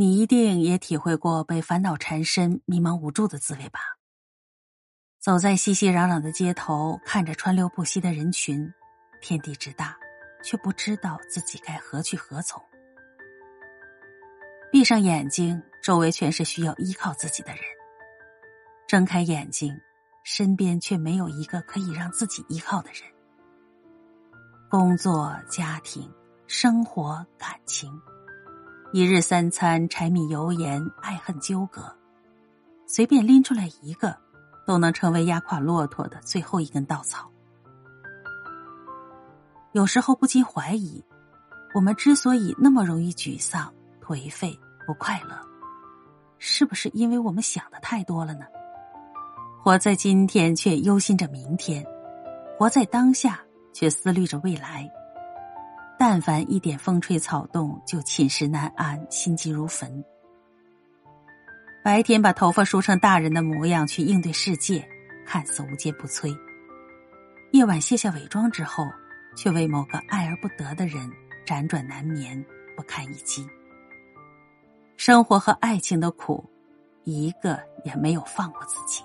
你一定也体会过被烦恼缠身、迷茫无助的滋味吧？走在熙熙攘攘的街头，看着川流不息的人群，天地之大，却不知道自己该何去何从。闭上眼睛，周围全是需要依靠自己的人；睁开眼睛，身边却没有一个可以让自己依靠的人。工作、家庭、生活、感情。一日三餐，柴米油盐，爱恨纠葛，随便拎出来一个，都能成为压垮骆驼的最后一根稻草。有时候不禁怀疑，我们之所以那么容易沮丧、颓废、不快乐，是不是因为我们想的太多了呢？活在今天却忧心着明天，活在当下却思虑着未来。但凡一点风吹草动，就寝食难安，心急如焚。白天把头发梳成大人的模样去应对世界，看似无坚不摧；夜晚卸下伪装之后，却为某个爱而不得的人辗转难眠，不堪一击。生活和爱情的苦，一个也没有放过自己。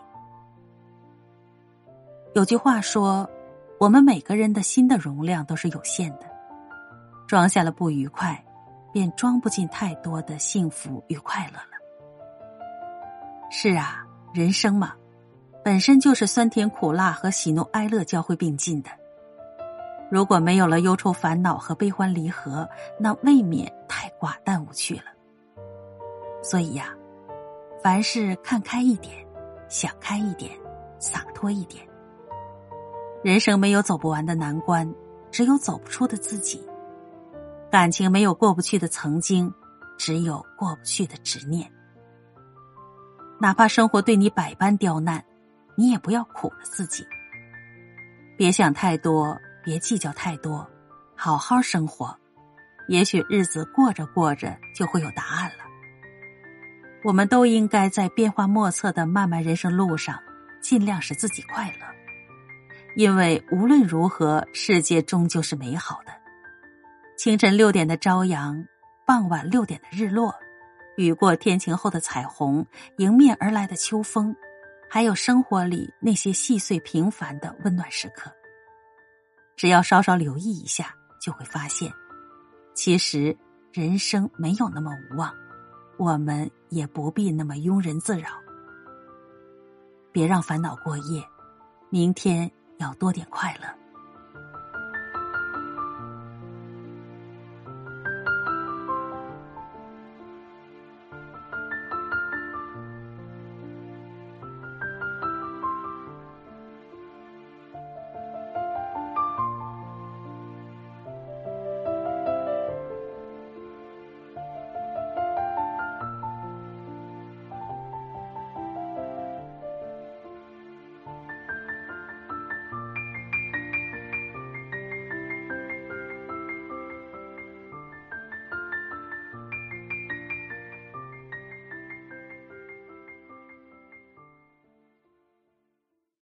有句话说：“我们每个人的心的容量都是有限的。”装下了不愉快，便装不进太多的幸福与快乐了。是啊，人生嘛，本身就是酸甜苦辣和喜怒哀乐交汇并进的。如果没有了忧愁烦恼和悲欢离合，那未免太寡淡无趣了。所以呀，凡事看开一点，想开一点，洒脱一点。人生没有走不完的难关，只有走不出的自己。感情没有过不去的曾经，只有过不去的执念。哪怕生活对你百般刁难，你也不要苦了自己。别想太多，别计较太多，好好生活，也许日子过着过着就会有答案了。我们都应该在变化莫测的漫漫人生路上，尽量使自己快乐，因为无论如何，世界终究是美好的。清晨六点的朝阳，傍晚六点的日落，雨过天晴后的彩虹，迎面而来的秋风，还有生活里那些细碎平凡的温暖时刻。只要稍稍留意一下，就会发现，其实人生没有那么无望，我们也不必那么庸人自扰。别让烦恼过夜，明天要多点快乐。